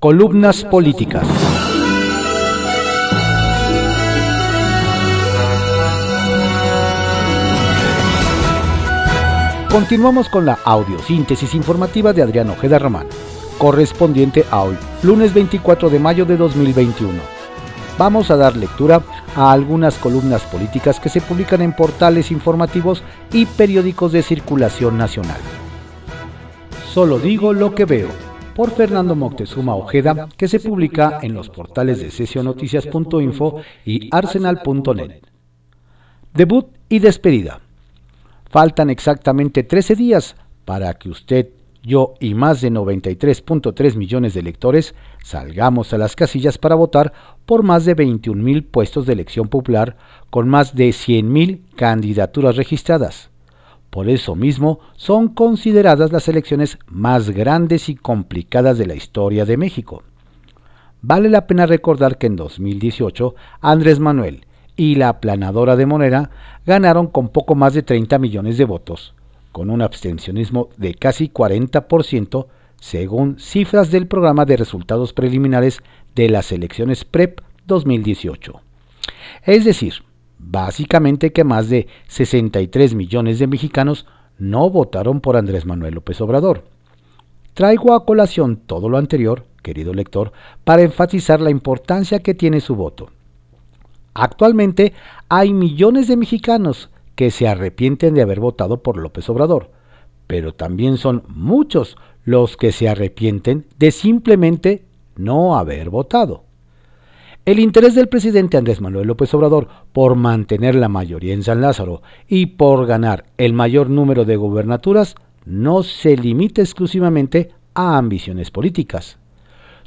Columnas políticas. Continuamos con la audiosíntesis informativa de Adrián Ojeda Román, correspondiente a hoy, lunes 24 de mayo de 2021. Vamos a dar lectura a algunas columnas políticas que se publican en portales informativos y periódicos de circulación nacional. Solo digo lo que veo por Fernando Moctezuma Ojeda, que se publica en los portales de sesionoticias.info y arsenal.net. Debut y despedida. Faltan exactamente 13 días para que usted, yo y más de 93.3 millones de electores salgamos a las casillas para votar por más de 21 mil puestos de elección popular con más de 100 mil candidaturas registradas. Por eso mismo son consideradas las elecciones más grandes y complicadas de la historia de México. Vale la pena recordar que en 2018 Andrés Manuel y la aplanadora de Monera ganaron con poco más de 30 millones de votos, con un abstencionismo de casi 40% según cifras del programa de resultados preliminares de las elecciones PREP 2018. Es decir, básicamente que más de 63 millones de mexicanos no votaron por Andrés Manuel López Obrador. Traigo a colación todo lo anterior, querido lector, para enfatizar la importancia que tiene su voto. Actualmente hay millones de mexicanos que se arrepienten de haber votado por López Obrador, pero también son muchos los que se arrepienten de simplemente no haber votado. El interés del presidente Andrés Manuel López Obrador por mantener la mayoría en San Lázaro y por ganar el mayor número de gobernaturas no se limita exclusivamente a ambiciones políticas.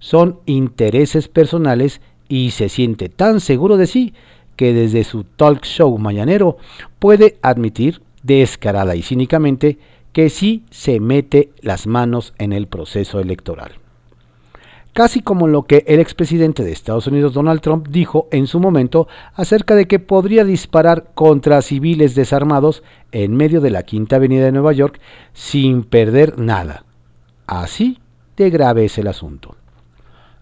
Son intereses personales y se siente tan seguro de sí que desde su talk show mañanero puede admitir descarada y cínicamente que sí se mete las manos en el proceso electoral casi como lo que el expresidente de Estados Unidos Donald Trump dijo en su momento acerca de que podría disparar contra civiles desarmados en medio de la Quinta Avenida de Nueva York sin perder nada. Así de grave es el asunto.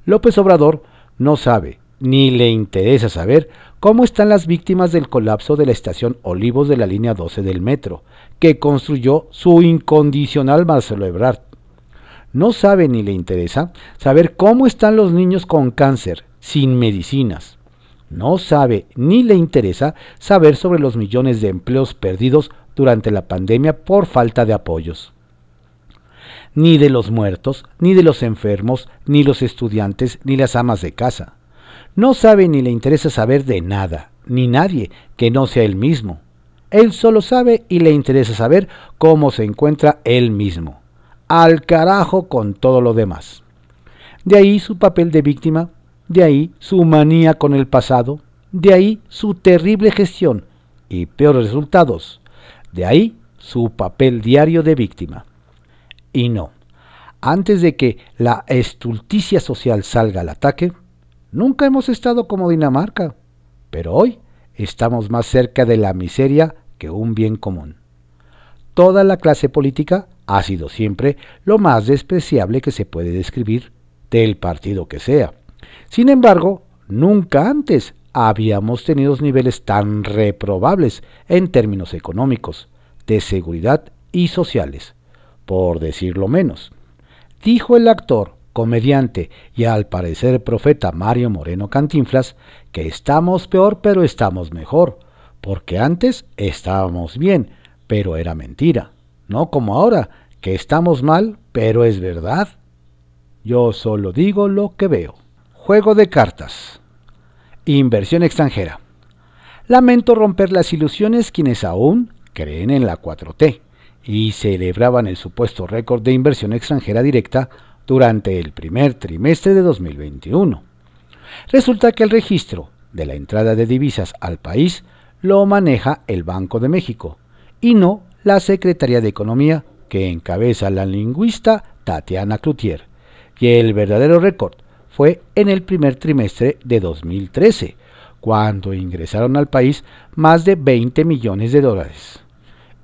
López Obrador no sabe ni le interesa saber cómo están las víctimas del colapso de la estación Olivos de la línea 12 del metro, que construyó su incondicional Marcelo Ebrard no sabe ni le interesa saber cómo están los niños con cáncer, sin medicinas. No sabe ni le interesa saber sobre los millones de empleos perdidos durante la pandemia por falta de apoyos. Ni de los muertos, ni de los enfermos, ni los estudiantes, ni las amas de casa. No sabe ni le interesa saber de nada, ni nadie que no sea él mismo. Él solo sabe y le interesa saber cómo se encuentra él mismo al carajo con todo lo demás. De ahí su papel de víctima, de ahí su manía con el pasado, de ahí su terrible gestión y peores resultados, de ahí su papel diario de víctima. Y no, antes de que la estulticia social salga al ataque, nunca hemos estado como Dinamarca, pero hoy estamos más cerca de la miseria que un bien común. Toda la clase política ha sido siempre lo más despreciable que se puede describir del partido que sea. Sin embargo, nunca antes habíamos tenido niveles tan reprobables en términos económicos, de seguridad y sociales, por decirlo menos. Dijo el actor, comediante y al parecer profeta Mario Moreno Cantinflas que estamos peor pero estamos mejor, porque antes estábamos bien, pero era mentira, no como ahora, que estamos mal, pero es verdad. Yo solo digo lo que veo. Juego de cartas. Inversión extranjera. Lamento romper las ilusiones quienes aún creen en la 4T y celebraban el supuesto récord de inversión extranjera directa durante el primer trimestre de 2021. Resulta que el registro de la entrada de divisas al país lo maneja el Banco de México y no la Secretaría de Economía que encabeza la lingüista Tatiana Cloutier, y el verdadero récord fue en el primer trimestre de 2013, cuando ingresaron al país más de 20 millones de dólares,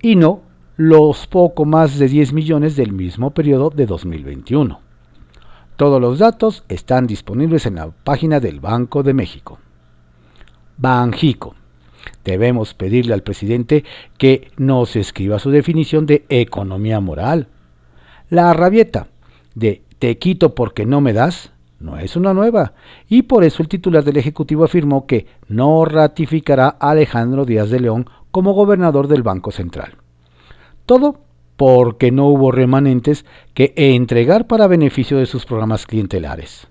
y no los poco más de 10 millones del mismo periodo de 2021. Todos los datos están disponibles en la página del Banco de México. Banjico. Debemos pedirle al presidente que nos escriba su definición de economía moral. La rabieta de te quito porque no me das no es una nueva, y por eso el titular del Ejecutivo afirmó que no ratificará a Alejandro Díaz de León como gobernador del Banco Central. Todo porque no hubo remanentes que entregar para beneficio de sus programas clientelares.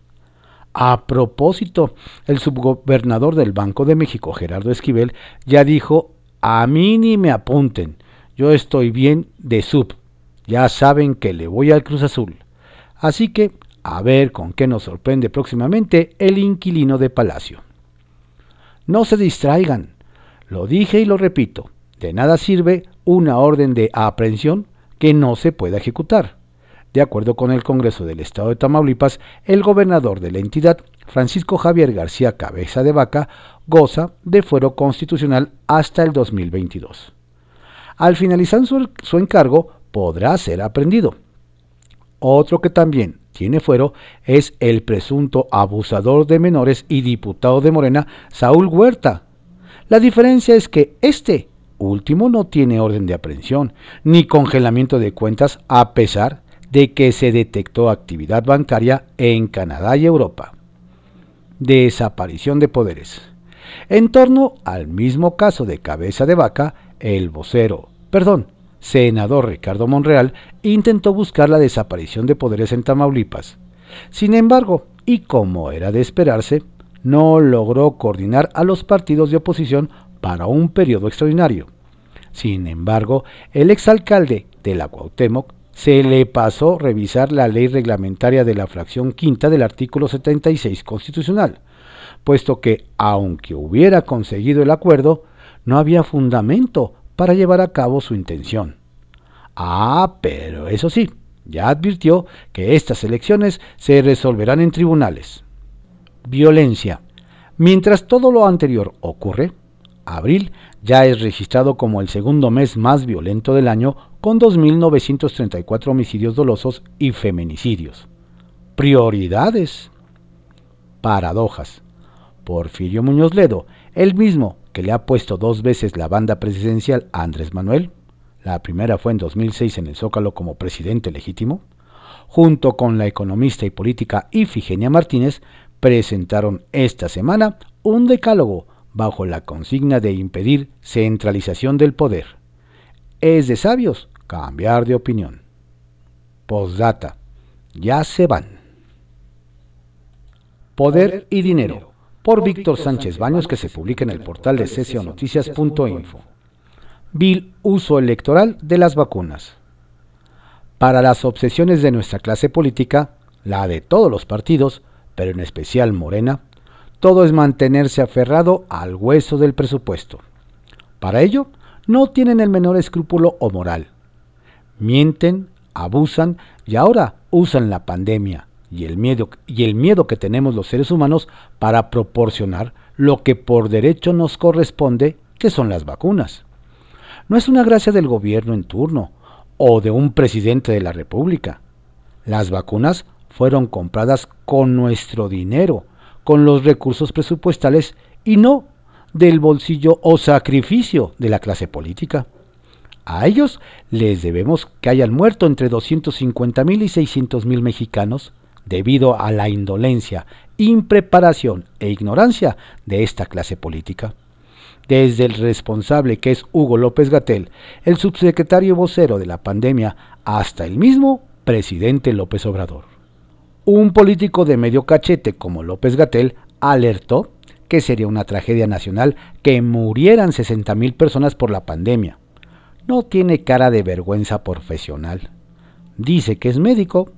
A propósito, el subgobernador del Banco de México, Gerardo Esquivel, ya dijo, a mí ni me apunten, yo estoy bien de sub, ya saben que le voy al Cruz Azul. Así que a ver con qué nos sorprende próximamente el inquilino de Palacio. No se distraigan, lo dije y lo repito, de nada sirve una orden de aprehensión que no se pueda ejecutar. De acuerdo con el Congreso del Estado de Tamaulipas, el gobernador de la entidad, Francisco Javier García Cabeza de Vaca, goza de fuero constitucional hasta el 2022. Al finalizar su, encargo, podrá ser aprendido. Otro que también tiene fuero es el presunto abusador de menores y diputado de Morena, Saúl Huerta. La diferencia es que este último no tiene orden de aprehensión ni congelamiento de cuentas a pesar de que se detectó actividad bancaria en Canadá y Europa. Desaparición de poderes. En torno al mismo caso de cabeza de vaca, el vocero, perdón, senador Ricardo Monreal intentó buscar la desaparición de poderes en Tamaulipas. Sin embargo, y como era de esperarse, no logró coordinar a los partidos de oposición para un periodo extraordinario. Sin embargo, el exalcalde de la Cuauhtémoc se le pasó revisar la ley reglamentaria de la fracción quinta del artículo 76 constitucional, puesto que, aunque hubiera conseguido el acuerdo, no había fundamento para llevar a cabo su intención. Ah, pero eso sí, ya advirtió que estas elecciones se resolverán en tribunales. Violencia. Mientras todo lo anterior ocurre, abril ya es registrado como el segundo mes más violento del año con 2.934 homicidios dolosos y feminicidios. Prioridades. Paradojas. Porfirio Muñoz Ledo, el mismo que le ha puesto dos veces la banda presidencial a Andrés Manuel, la primera fue en 2006 en el Zócalo como presidente legítimo, junto con la economista y política Ifigenia Martínez, presentaron esta semana un decálogo bajo la consigna de impedir centralización del poder. Es de sabios cambiar de opinión. Postdata. Ya se van. Poder y dinero. Por Víctor Sánchez Baños que se publica en el portal de sesionoticias.info. Bill uso electoral de las vacunas. Para las obsesiones de nuestra clase política, la de todos los partidos, pero en especial Morena, todo es mantenerse aferrado al hueso del presupuesto. Para ello, no tienen el menor escrúpulo o moral. Mienten, abusan y ahora usan la pandemia y el miedo, y el miedo que tenemos los seres humanos para proporcionar lo que por derecho nos corresponde, que son las vacunas. No es una gracia del gobierno en turno o de un presidente de la República. Las vacunas fueron compradas con nuestro dinero, con los recursos presupuestales y no del bolsillo o sacrificio de la clase política. A ellos les debemos que hayan muerto entre 250 mil y 600 mil mexicanos debido a la indolencia, impreparación e ignorancia de esta clase política. Desde el responsable que es Hugo López Gatel, el subsecretario vocero de la pandemia, hasta el mismo presidente López Obrador. Un político de medio cachete como López Gatel alertó que sería una tragedia nacional que murieran 60.000 personas por la pandemia. No tiene cara de vergüenza profesional. Dice que es médico.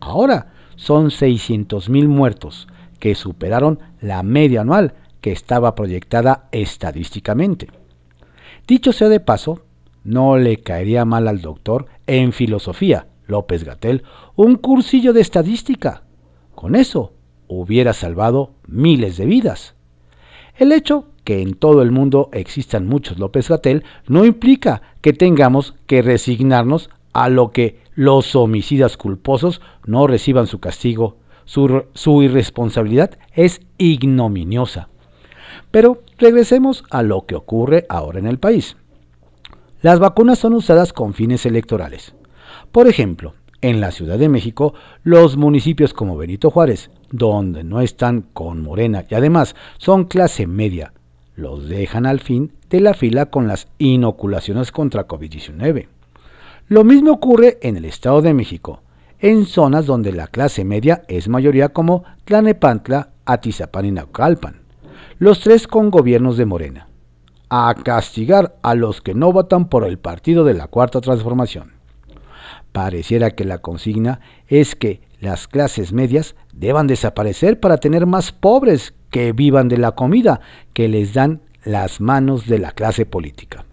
Ahora son 600.000 muertos, que superaron la media anual que estaba proyectada estadísticamente. Dicho sea de paso, no le caería mal al doctor en filosofía López Gatel un cursillo de estadística. Con eso hubiera salvado miles de vidas. El hecho que en todo el mundo existan muchos López Gatel no implica que tengamos que resignarnos a lo que los homicidas culposos no reciban su castigo, Su, irresponsabilidad es ignominiosa. Pero regresemos a lo que ocurre ahora en el país. Las vacunas son usadas con fines electorales. Por ejemplo, en la Ciudad de México, los municipios como Benito Juárez, donde no están con Morena y además son clase media, los dejan al fin de la fila con las inoculaciones contra COVID-19. Lo mismo ocurre en el Estado de México, en zonas donde la clase media es mayoría como Tlanepantla, Atizapán y Naucalpan, los tres con gobiernos de Morena, a castigar a los que no votan por el partido de la Cuarta Transformación. Pareciera que la consigna es que las clases medias deban desaparecer para tener más pobres que vivan de la comida que les dan las manos de la clase política.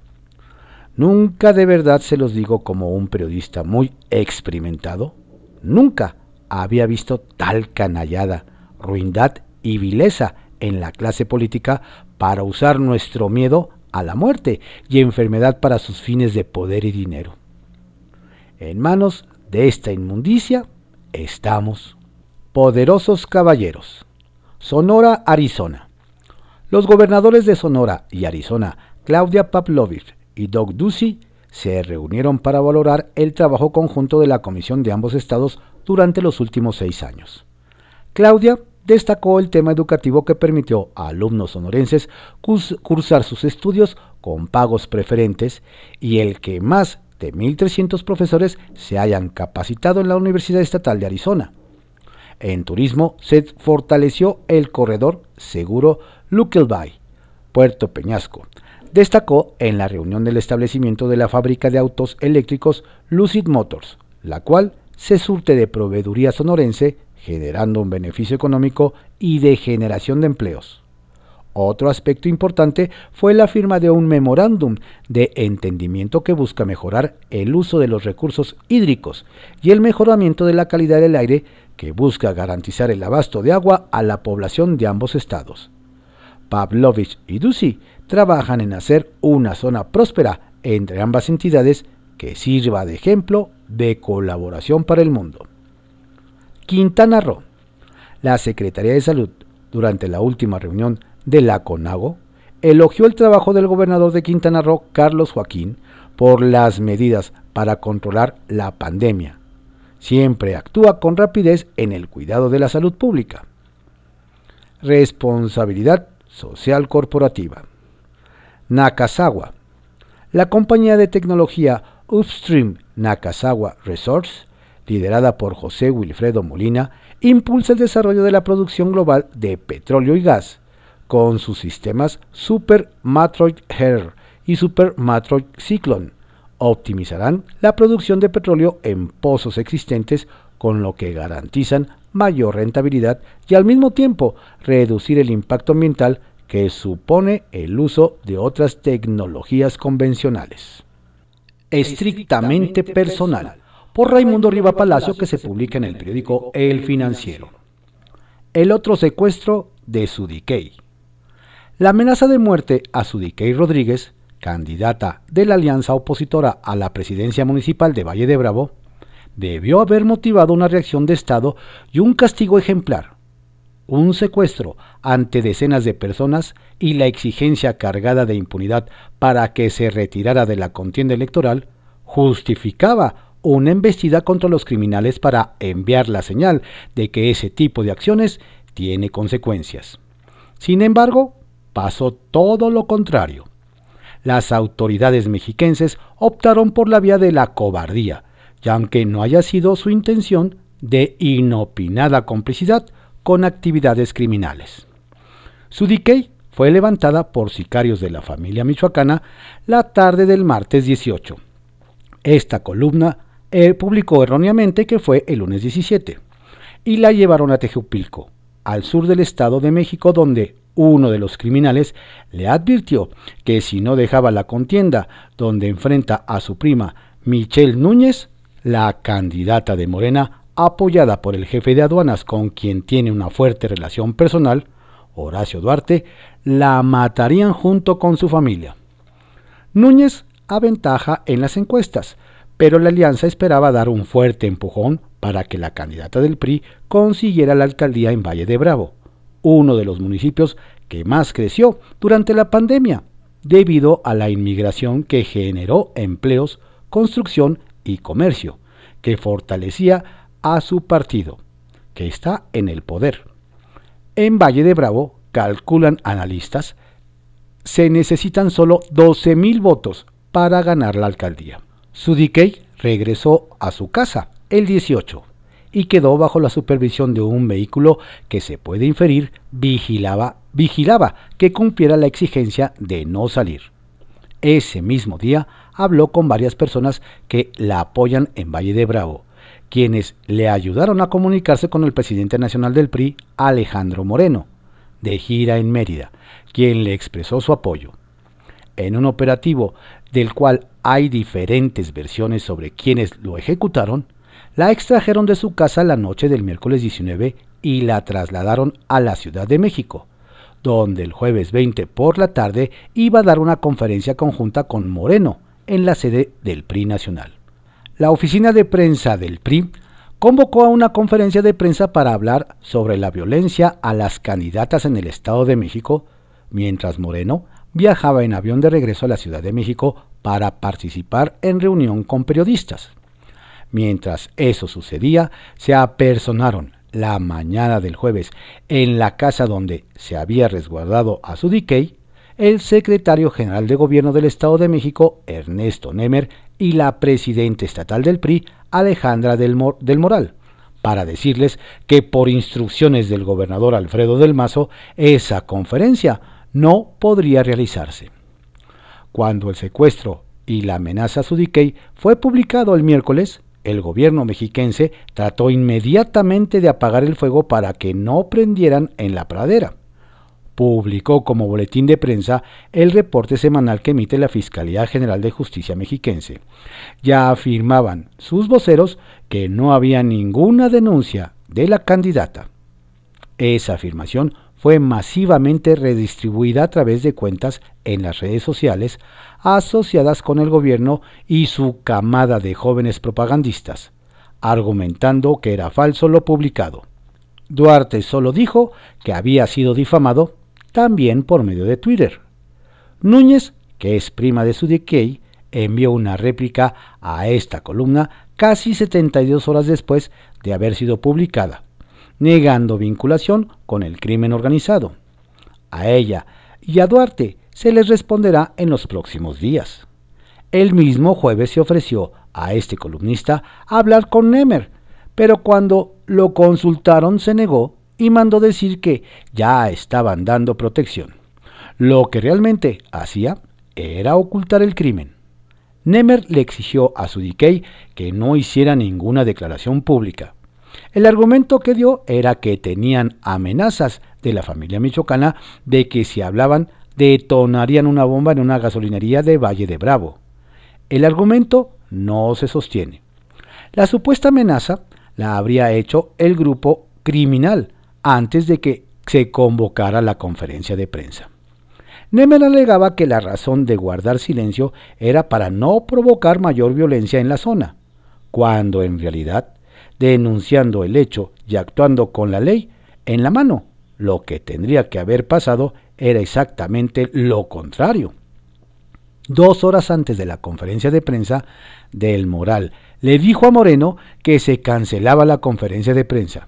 Nunca de verdad se los digo como un periodista muy experimentado, nunca había visto tal canallada, ruindad y vileza en la clase política para usar nuestro miedo a la muerte y enfermedad para sus fines de poder y dinero. En manos de esta inmundicia estamos, poderosos caballeros. Sonora, Arizona. Los gobernadores de Sonora y Arizona, Claudia Pavlovich y Doug Ducey, se reunieron para valorar el trabajo conjunto de la Comisión de ambos estados durante los últimos seis años. Claudia destacó el tema educativo que permitió a alumnos sonorenses cursar sus estudios con pagos preferentes y el que más de 1.300 profesores se hayan capacitado en la Universidad Estatal de Arizona. En turismo se fortaleció el corredor seguro Lukelby, Puerto Peñasco, destacó en la reunión del establecimiento de la fábrica de autos eléctricos Lucid Motors, la cual se surte de proveeduría sonorense, generando un beneficio económico y de generación de empleos. Otro aspecto importante fue la firma de un memorándum de entendimiento que busca mejorar el uso de los recursos hídricos y el mejoramiento de la calidad del aire que busca garantizar el abasto de agua a la población de ambos estados. Pavlovich y Ducey trabajan en hacer una zona próspera entre ambas entidades que sirva de ejemplo de colaboración para el mundo. Quintana Roo. La Secretaría de Salud, durante la última reunión de la CONAGO, elogió el trabajo del gobernador de Quintana Roo, Carlos Joaquín, por las medidas para controlar la pandemia. Siempre actúa con rapidez en el cuidado de la salud pública. Responsabilidad social corporativa. Nakazawa. La compañía de tecnología Upstream Nakazawa Resource, liderada por José Wilfredo Molina, impulsa el desarrollo de la producción global de petróleo y gas con sus sistemas Super Matroid Air y Super Matroid Cyclone. Optimizarán la producción de petróleo en pozos existentes con lo que garantizan mayor rentabilidad y al mismo tiempo reducir el impacto ambiental que supone el uso de otras tecnologías convencionales. Estrictamente personal, por Raimundo Riva Palacio, que se publica en el periódico El Financiero. El otro secuestro de Sudikey. La amenaza de muerte a Sudikey Rodríguez, candidata de la alianza opositora a la presidencia municipal de Valle de Bravo, debió haber motivado una reacción de Estado y un castigo ejemplar un secuestro ante decenas de personas y la exigencia cargada de impunidad para que se retirara de la contienda electoral, justificaba una embestida contra los criminales para enviar la señal de que ese tipo de acciones tiene consecuencias. Sin embargo, pasó todo lo contrario. Las autoridades mexiquenses optaron por la vía de la cobardía, y aunque no haya sido su intención de inopinada complicidad, con actividades criminales. Su decay fue levantada por sicarios de la familia michoacana la tarde del martes 18. Esta columna eh, publicó erróneamente que fue el lunes 17 y la llevaron a Tejupilco, al sur del Estado de México, donde uno de los criminales le advirtió que si no dejaba la contienda donde enfrenta a su prima Michelle Núñez, la candidata de Morena apoyada por el jefe de aduanas con quien tiene una fuerte relación personal, Horacio Duarte, la matarían junto con su familia. Núñez aventaja en las encuestas, pero la alianza esperaba dar un fuerte empujón para que la candidata del PRI consiguiera la alcaldía en Valle de Bravo, uno de los municipios que más creció durante la pandemia, debido a la inmigración que generó empleos, construcción y comercio, que fortalecía a su partido, que está en el poder. En Valle de Bravo, calculan analistas, se necesitan solo 12.000 votos para ganar la alcaldía. Sudikey regresó a su casa el 18 y quedó bajo la supervisión de un vehículo que se puede inferir vigilaba, vigilaba que cumpliera la exigencia de no salir. Ese mismo día habló con varias personas que la apoyan en Valle de Bravo, quienes le ayudaron a comunicarse con el presidente nacional del PRI, Alejandro Moreno, de gira en Mérida, quien le expresó su apoyo. En un operativo del cual hay diferentes versiones sobre quienes lo ejecutaron, la extrajeron de su casa la noche del miércoles 19 y la trasladaron a la Ciudad de México, donde el jueves 20 por la tarde iba a dar una conferencia conjunta con Moreno en la sede del PRI Nacional. La oficina de prensa del PRI convocó a una conferencia de prensa para hablar sobre la violencia a las candidatas en el Estado de México, mientras Moreno viajaba en avión de regreso a la Ciudad de México para participar en reunión con periodistas. Mientras eso sucedía, se apersonaron la mañana del jueves en la casa donde se había resguardado a su Sudikey el secretario general de Gobierno del Estado de México, Ernesto Nemer, y la presidenta estatal del PRI, Alejandra del, del Moral, para decirles que por instrucciones del gobernador Alfredo del Mazo, esa conferencia no podría realizarse. Cuando el secuestro y la amenaza a Sudikey fue publicado el miércoles, el gobierno mexiquense trató inmediatamente de apagar el fuego para que no prendieran en la pradera. Publicó como boletín de prensa el reporte semanal que emite la Fiscalía General de Justicia mexiquense. Ya afirmaban sus voceros que no había ninguna denuncia de la candidata. Esa afirmación fue masivamente redistribuida a través de cuentas en las redes sociales asociadas con el gobierno y su camada de jóvenes propagandistas, argumentando que era falso lo publicado. Duarte solo dijo que había sido difamado también por medio de Twitter. Núñez, que es prima de su decay, envió una réplica a esta columna casi 72 horas después de haber sido publicada negando vinculación con el crimen organizado. A ella y a Duarte se les responderá en los próximos días. El mismo jueves se ofreció a este columnista hablar con Nemer, pero cuando lo consultaron se negó y mandó decir que ya estaban dando protección. Lo que realmente hacía era ocultar el crimen. Nemer le exigió a su Sudikey que no hiciera ninguna declaración pública. El argumento que dio era que tenían amenazas de la familia michoacana de que si hablaban detonarían una bomba en una gasolinería de Valle de Bravo. El argumento no se sostiene. La supuesta amenaza la habría hecho el grupo criminal antes de que se convocara la conferencia de prensa. Nemer alegaba que la razón de guardar silencio era para no provocar mayor violencia en la zona, cuando en realidad denunciando el hecho y actuando con la ley en la mano. Lo que tendría que haber pasado era exactamente lo contrario. Dos horas antes de la conferencia de prensa, Del Moral le dijo a Moreno que se cancelaba la conferencia de prensa,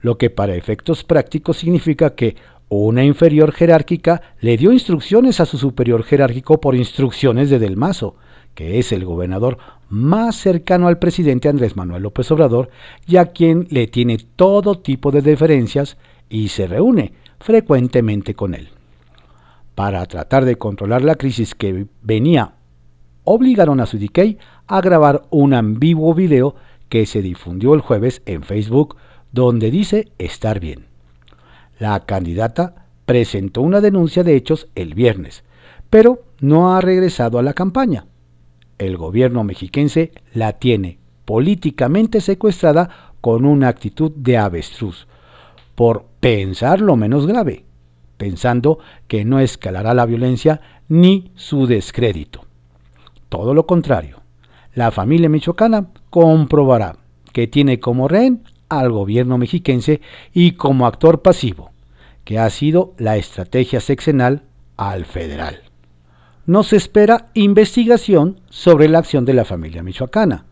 lo que para efectos prácticos significa que una inferior jerárquica le dio instrucciones a su superior jerárquico por instrucciones de Del Mazo, que es el gobernador más cercano al presidente Andrés Manuel López Obrador y a quien le tiene todo tipo de deferencias y se reúne frecuentemente con él. Para tratar de controlar la crisis que venía, obligaron a Sudikey a grabar un ambiguo video que se difundió el jueves en Facebook donde dice estar bien. La candidata presentó una denuncia de hechos el viernes, pero no ha regresado a la campaña el gobierno mexiquense la tiene políticamente secuestrada con una actitud de avestruz, por pensar lo menos grave, pensando que no escalará la violencia ni su descrédito. Todo lo contrario, la familia michoacana comprobará que tiene como rehén al gobierno mexiquense y como actor pasivo, que ha sido la estrategia sexenal al federal. Nos espera investigación sobre la acción de la familia michoacana,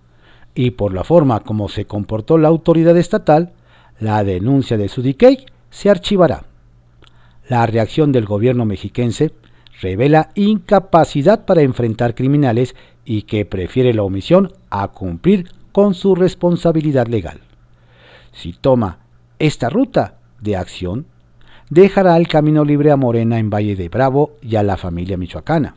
y por la forma como se comportó la autoridad estatal, la denuncia de Sudikey se archivará. La reacción del gobierno mexiquense revela incapacidad para enfrentar criminales y que prefiere la omisión a cumplir con su responsabilidad legal. Si toma esta ruta de acción, dejará el camino libre a Morena en Valle de Bravo y a la familia michoacana.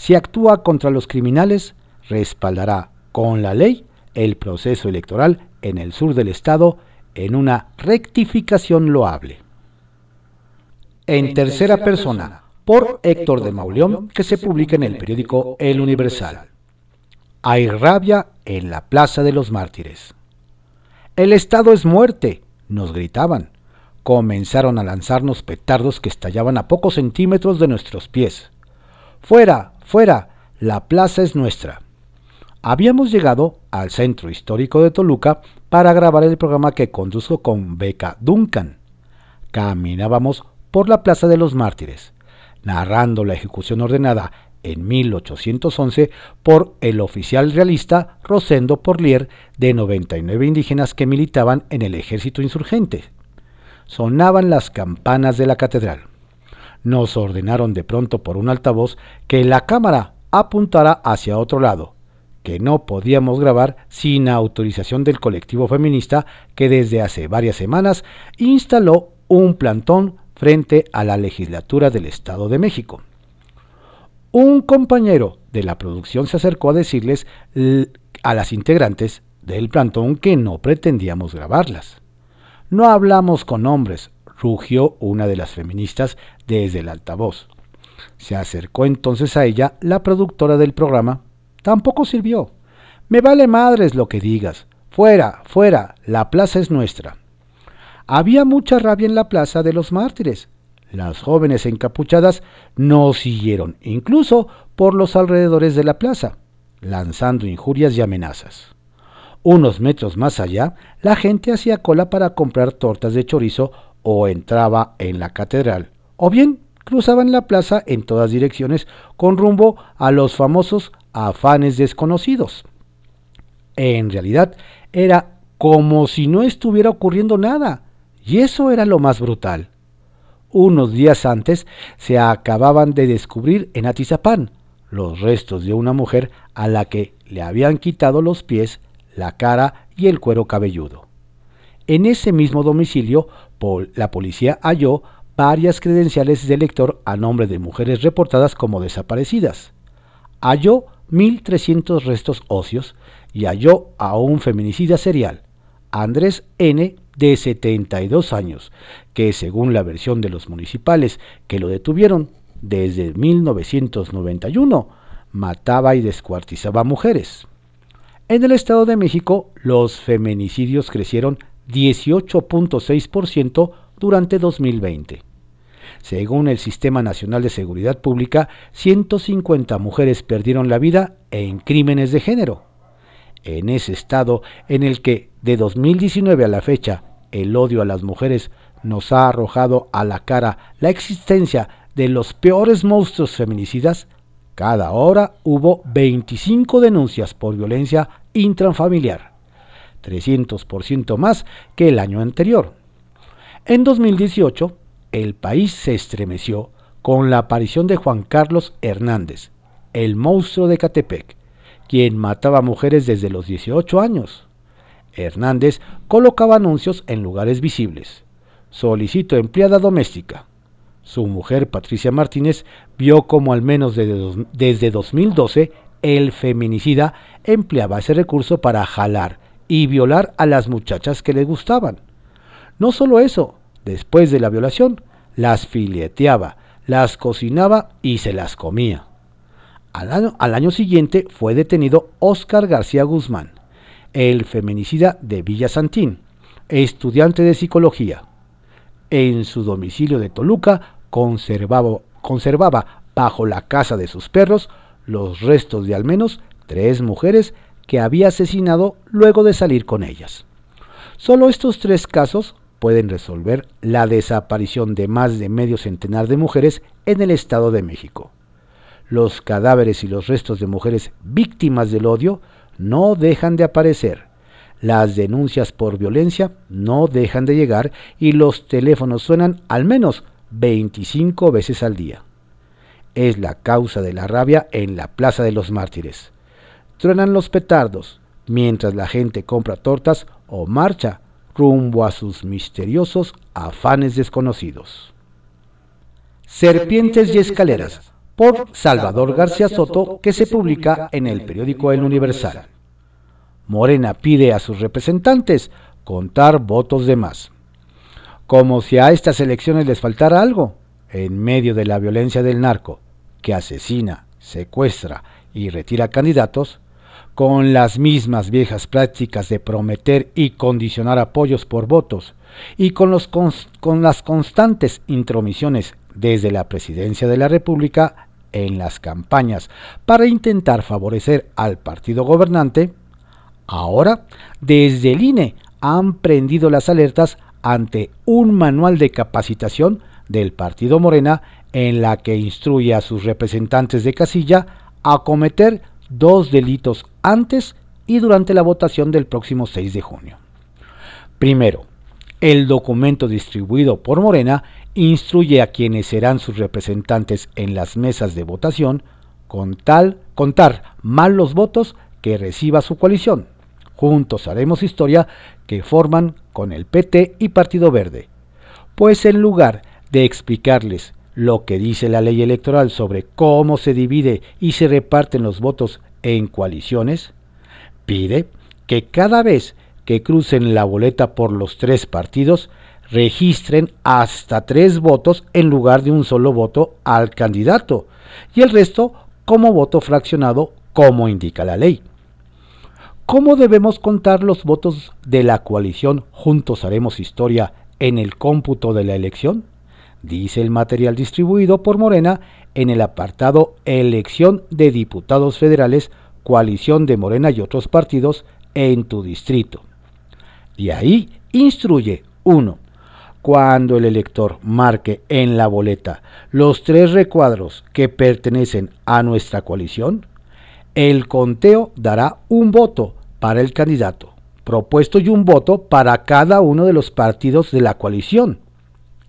Si actúa contra los criminales, respaldará con la ley el proceso electoral en el sur del estado en una rectificación loable. En tercera persona, por Héctor de Mauleón, que se publica en el periódico El Universal. Hay rabia en la Plaza de los Mártires. El Estado es muerte, nos gritaban. Comenzaron a lanzarnos petardos que estallaban a pocos centímetros de nuestros pies. Fuera, fuera, la plaza es nuestra. Habíamos llegado al centro histórico de Toluca para grabar el programa que conduzco con Beca Duncan. Caminábamos por la Plaza de los Mártires narrando la ejecución ordenada en 1811 por el oficial realista Rosendo Porlier de 99 indígenas que militaban en el ejército insurgente. Sonaban las campanas de la catedral. Nos ordenaron de pronto por un altavoz que la cámara apuntara hacia otro lado, que no podíamos grabar sin autorización del colectivo feminista que desde hace varias semanas instaló un plantón frente a la legislatura del Estado de México. Un compañero de la producción se acercó a decirles a las integrantes del plantón que no pretendíamos grabarlas. No hablamos con hombres, rugió una de las feministas desde el altavoz. Se acercó entonces a ella la productora del programa. Tampoco sirvió. Me vale madres lo que digas. Fuera, fuera, la plaza es nuestra. Había mucha rabia en la plaza de los mártires. Las jóvenes encapuchadas no siguieron, incluso por los alrededores de la plaza, lanzando injurias y amenazas. Unos metros más allá, la gente hacía cola para comprar tortas de chorizo o entraba en la catedral, o bien cruzaban la plaza en todas direcciones con rumbo a los famosos afanes desconocidos. En realidad era como si no estuviera ocurriendo nada, y eso era lo más brutal. Unos días antes se acababan de descubrir en Atizapán los restos de una mujer a la que le habían quitado los pies, la cara y el cuero cabelludo. En ese mismo domicilio, la policía halló varias credenciales de lector a nombre de mujeres reportadas como desaparecidas. Halló 1.300 restos óseos y halló a un feminicida serial, Andrés N., de 72 años, que según la versión de los municipales que lo detuvieron desde 1991, mataba y descuartizaba mujeres. En el Estado de México, los feminicidios crecieron 18.6% durante 2020. Según el Sistema Nacional de Seguridad Pública, 150 mujeres perdieron la vida en crímenes de género. En ese estado en el que de 2019 a la fecha el odio a las mujeres nos ha arrojado a la cara la existencia de los peores monstruos feminicidas, cada hora hubo 25 denuncias por violencia intrafamiliar, 300% más que el año anterior. En 2018, el país se estremeció con la aparición de Juan Carlos Hernández, el monstruo de Catepec, quien mataba mujeres desde los 18 años. Hernández colocaba anuncios en lugares visibles. Solicito empleada doméstica. Su mujer, Patricia Martínez, vio como al menos desde, desde 2012 el feminicida empleaba ese recurso para jalar y violar a las muchachas que le gustaban. No solo eso, después de la violación, las fileteaba, las cocinaba y se las comía. Al año, siguiente fue detenido Óscar García Guzmán, el feminicida de Villa Santín, estudiante de psicología. En su domicilio de Toluca conservaba bajo la casa de sus perros los restos de al menos tres mujeres que había asesinado luego de salir con ellas. Solo estos tres casos pueden resolver la desaparición de más de medio centenar de mujeres en el Estado de México. Los cadáveres y los restos de mujeres víctimas del odio no dejan de aparecer. Las denuncias por violencia no dejan de llegar y los teléfonos suenan al menos 25 veces al día. Es la causa de la rabia en la Plaza de los Mártires. Truenan los petardos mientras la gente compra tortas o marcha rumbo a sus misteriosos afanes desconocidos. Serpientes y escaleras, por Salvador García Soto, que se publica en el periódico El Universal. Morena pide a sus representantes contar votos de más. Como si a estas elecciones les faltara algo, en medio de la violencia del narco, que asesina, secuestra y retira candidatos, con las mismas viejas prácticas de prometer y condicionar apoyos por votos, y con, las constantes intromisiones desde la presidencia de la República en las campañas para intentar favorecer al partido gobernante, ahora desde el INE han prendido las alertas ante un manual de capacitación del partido Morena en la que instruye a sus representantes de casilla a cometer dos delitos antes y durante la votación del próximo 6 de junio. Primero, el documento distribuido por Morena instruye a quienes serán sus representantes en las mesas de votación con tal contar mal los votos que reciba su coalición. Juntos haremos historia que forman con el PT y Partido Verde. Pues en lugar de explicarles lo que dice la ley electoral sobre cómo se divide y se reparten los votos en coaliciones, pide que cada vez que crucen la boleta por los tres partidos, registren hasta tres votos en lugar de un solo voto al candidato y el resto como voto fraccionado como indica la ley. ¿Cómo debemos contar los votos de la coalición Juntos Haremos Historia en el cómputo de la elección? Dice el material distribuido por Morena en el apartado Elección de Diputados Federales, Coalición de Morena y otros partidos en tu distrito. Y ahí instruye 1. Cuando el elector marque en la boleta los tres recuadros que pertenecen a nuestra coalición, el conteo dará un voto para el candidato propuesto y un voto para cada uno de los partidos de la coalición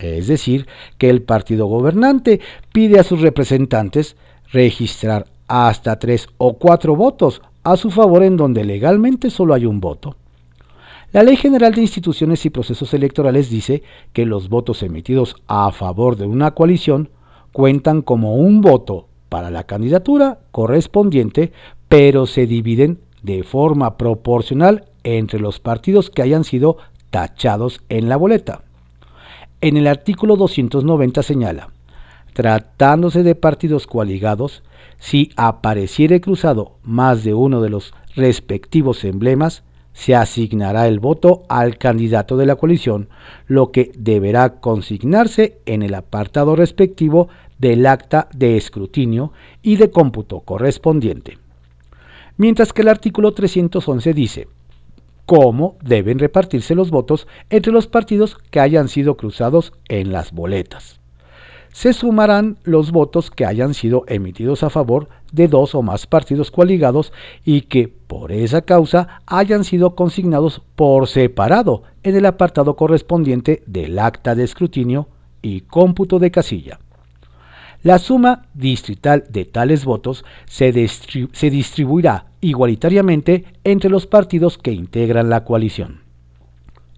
es decir, que el partido gobernante pide a sus representantes registrar hasta tres o cuatro votos a su favor en donde legalmente solo hay un voto. La Ley General de Instituciones y Procesos Electorales dice que los votos emitidos a favor de una coalición cuentan como un voto para la candidatura correspondiente, pero se dividen de forma proporcional entre los partidos que hayan sido tachados en la boleta. En el artículo 290 señala, tratándose de partidos coaligados, si apareciere cruzado más de uno de los respectivos emblemas, se asignará el voto al candidato de la coalición, lo que deberá consignarse en el apartado respectivo del acta de escrutinio y de cómputo correspondiente. Mientras que el artículo 311 dice, cómo deben repartirse los votos entre los partidos que hayan sido cruzados en las boletas. Se sumarán los votos que hayan sido emitidos a favor de dos o más partidos coaligados y que por esa causa hayan sido consignados por separado en el apartado correspondiente del acta de escrutinio y cómputo de casilla. La suma distrital de tales votos se, distribuirá igualitariamente entre los partidos que integran la coalición.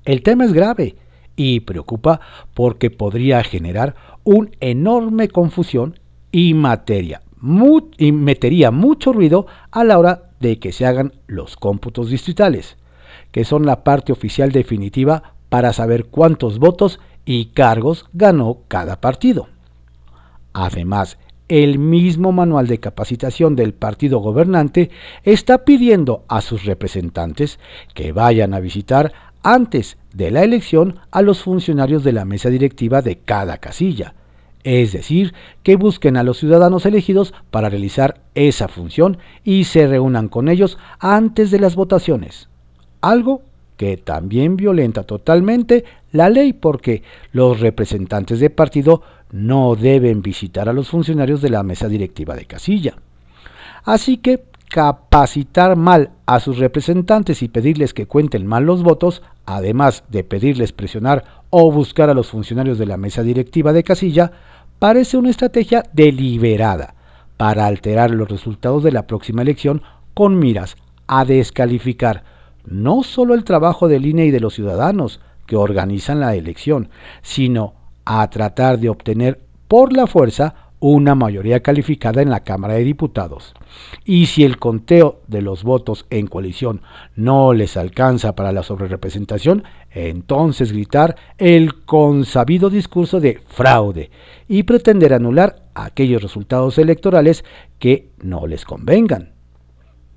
El tema es grave y preocupa porque podría generar una enorme confusión y, materia, y metería mucho ruido a la hora de que se hagan los cómputos distritales, que son la parte oficial definitiva para saber cuántos votos y cargos ganó cada partido. Además, el mismo manual de capacitación del partido gobernante está pidiendo a sus representantes que vayan a visitar antes de la elección a los funcionarios de la mesa directiva de cada casilla, es decir, que busquen a los ciudadanos elegidos para realizar esa función y se reúnan con ellos antes de las votaciones. Algo que también violenta totalmente la ley porque los representantes de partido no deben visitar a los funcionarios de la mesa directiva de casilla. Así que capacitar mal a sus representantes y pedirles que cuenten mal los votos, además de pedirles presionar o buscar a los funcionarios de la mesa directiva de casilla, parece una estrategia deliberada para alterar los resultados de la próxima elección con miras a descalificar no solo el trabajo del INE y de los ciudadanos que organizan la elección, sino a tratar de obtener por la fuerza una mayoría calificada en la Cámara de Diputados. Y si el conteo de los votos en coalición no les alcanza para la sobrerepresentación, entonces gritar el consabido discurso de fraude y pretender anular aquellos resultados electorales que no les convengan.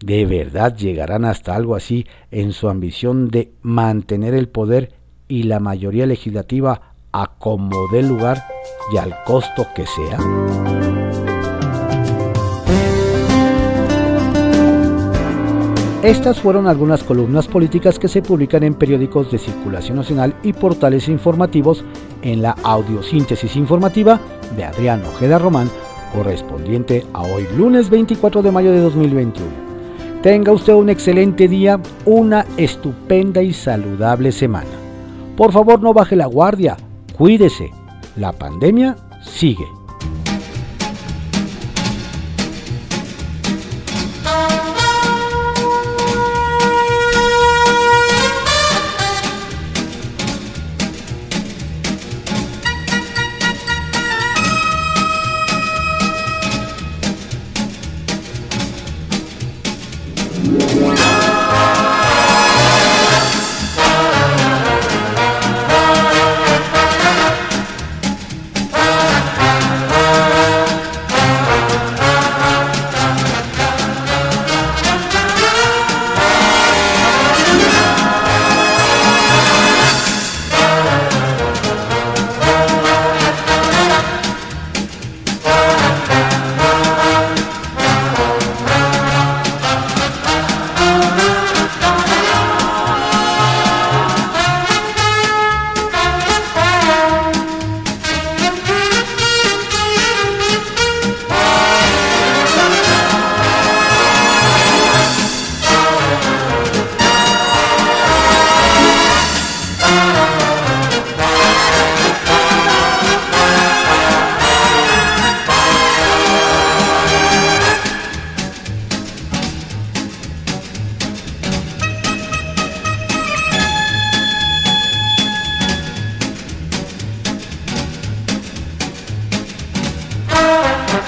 ¿De verdad llegarán hasta algo así en su ambición de mantener el poder y la mayoría legislativa a como dé lugar y al costo que sea? Estas fueron algunas columnas políticas que se publican en periódicos de circulación nacional y portales informativos en la audiosíntesis informativa de Adrián Ojeda Román, correspondiente a hoy lunes 24 de mayo de 2021. Tenga usted un excelente día, una estupenda y saludable semana. Por favor no baje la guardia, Cuídese, la pandemia sigue.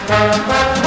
Música